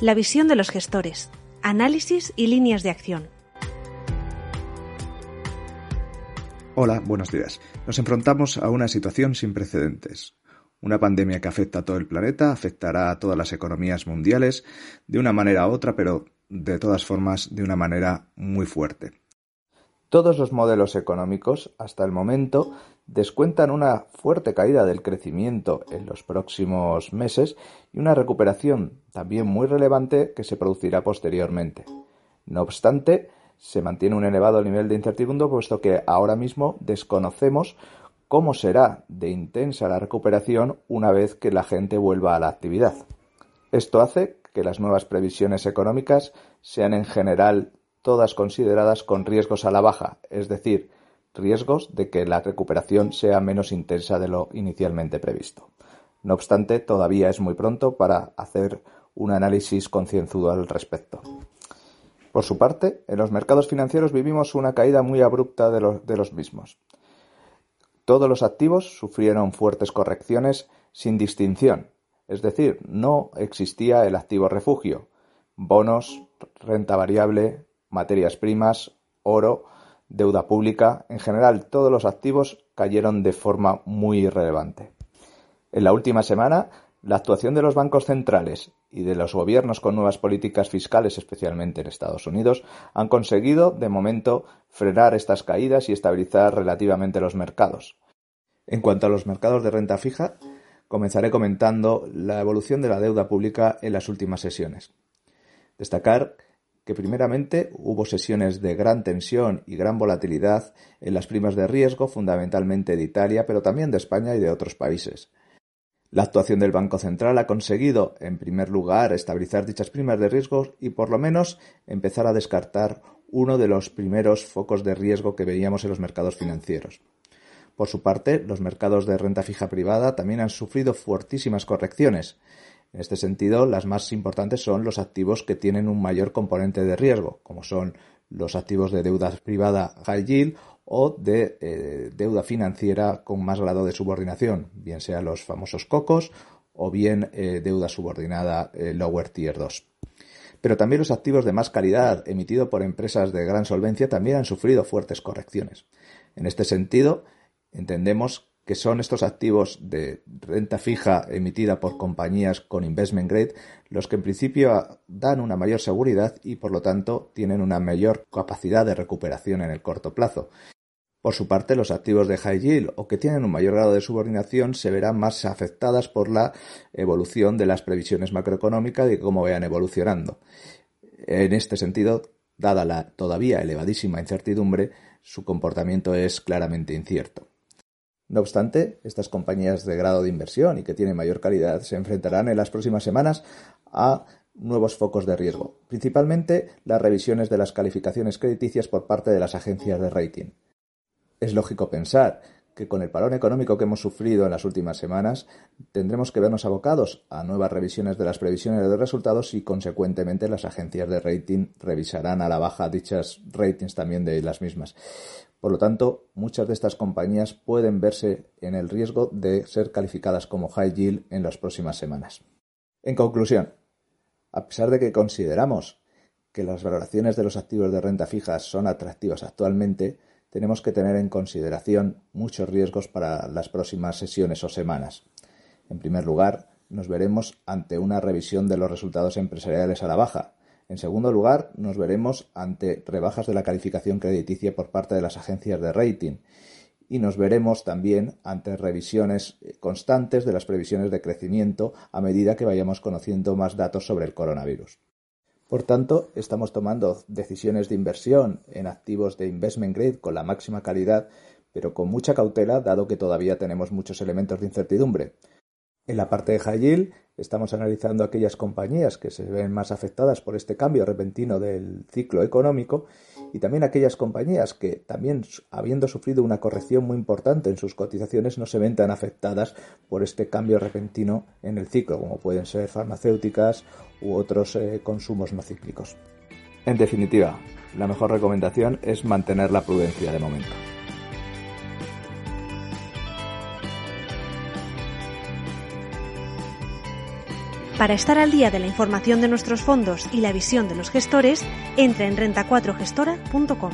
La visión de los gestores, análisis y líneas de acción. Hola, buenos días. Nos enfrentamos a una situación sin precedentes. Una pandemia que afecta a todo el planeta, afectará a todas las economías mundiales de una manera u otra, pero de todas formas de una manera muy fuerte. Todos los modelos económicos, hasta el momento, descuentan una fuerte caída del crecimiento en los próximos meses y una recuperación también muy relevante que se producirá posteriormente. No obstante, se mantiene un elevado nivel de incertidumbre puesto que ahora mismo desconocemos cómo será de intensa la recuperación una vez que la gente vuelva a la actividad. Esto hace que las nuevas previsiones económicas sean en general todas consideradas con riesgos a la baja, es decir, riesgos de que la recuperación sea menos intensa de lo inicialmente previsto. No obstante, todavía es muy pronto para hacer un análisis concienzudo al respecto. Por su parte, en los mercados financieros vivimos una caída muy abrupta de los, de los mismos. Todos los activos sufrieron fuertes correcciones sin distinción, es decir, no existía el activo refugio, bonos, renta variable, materias primas, oro, deuda pública, en general todos los activos cayeron de forma muy irrelevante. En la última semana, la actuación de los bancos centrales y de los gobiernos con nuevas políticas fiscales, especialmente en Estados Unidos, han conseguido, de momento, frenar estas caídas y estabilizar relativamente los mercados. En cuanto a los mercados de renta fija, comenzaré comentando la evolución de la deuda pública en las últimas sesiones. Destacar que primeramente hubo sesiones de gran tensión y gran volatilidad en las primas de riesgo, fundamentalmente de Italia, pero también de España y de otros países. La actuación del Banco Central ha conseguido, en primer lugar, estabilizar dichas primas de riesgo y, por lo menos, empezar a descartar uno de los primeros focos de riesgo que veíamos en los mercados financieros. Por su parte, los mercados de renta fija privada también han sufrido fuertísimas correcciones, en este sentido, las más importantes son los activos que tienen un mayor componente de riesgo, como son los activos de deuda privada high yield o de eh, deuda financiera con más grado de subordinación, bien sea los famosos cocos o bien eh, deuda subordinada eh, lower tier 2. Pero también los activos de más calidad emitidos por empresas de gran solvencia también han sufrido fuertes correcciones. En este sentido, entendemos que son estos activos de renta fija emitida por compañías con investment grade los que en principio dan una mayor seguridad y por lo tanto tienen una mayor capacidad de recuperación en el corto plazo. Por su parte, los activos de high yield o que tienen un mayor grado de subordinación se verán más afectadas por la evolución de las previsiones macroeconómicas y cómo vayan evolucionando. En este sentido, dada la todavía elevadísima incertidumbre, su comportamiento es claramente incierto. No obstante, estas compañías de grado de inversión y que tienen mayor calidad se enfrentarán en las próximas semanas a nuevos focos de riesgo, principalmente las revisiones de las calificaciones crediticias por parte de las agencias de rating. Es lógico pensar que con el parón económico que hemos sufrido en las últimas semanas, tendremos que vernos abocados a nuevas revisiones de las previsiones de resultados y, consecuentemente, las agencias de rating revisarán a la baja dichas ratings también de las mismas. Por lo tanto, muchas de estas compañías pueden verse en el riesgo de ser calificadas como high yield en las próximas semanas. En conclusión, a pesar de que consideramos que las valoraciones de los activos de renta fija son atractivas actualmente, tenemos que tener en consideración muchos riesgos para las próximas sesiones o semanas. En primer lugar, nos veremos ante una revisión de los resultados empresariales a la baja, en segundo lugar, nos veremos ante rebajas de la calificación crediticia por parte de las agencias de rating y nos veremos también ante revisiones constantes de las previsiones de crecimiento a medida que vayamos conociendo más datos sobre el coronavirus. Por tanto, estamos tomando decisiones de inversión en activos de investment grade con la máxima calidad, pero con mucha cautela dado que todavía tenemos muchos elementos de incertidumbre. En la parte de high estamos analizando aquellas compañías que se ven más afectadas por este cambio repentino del ciclo económico y también aquellas compañías que también habiendo sufrido una corrección muy importante en sus cotizaciones no se ven tan afectadas por este cambio repentino en el ciclo como pueden ser farmacéuticas u otros eh, consumos no cíclicos. En definitiva, la mejor recomendación es mantener la prudencia de momento. Para estar al día de la información de nuestros fondos y la visión de los gestores, entra en renta4gestora.com.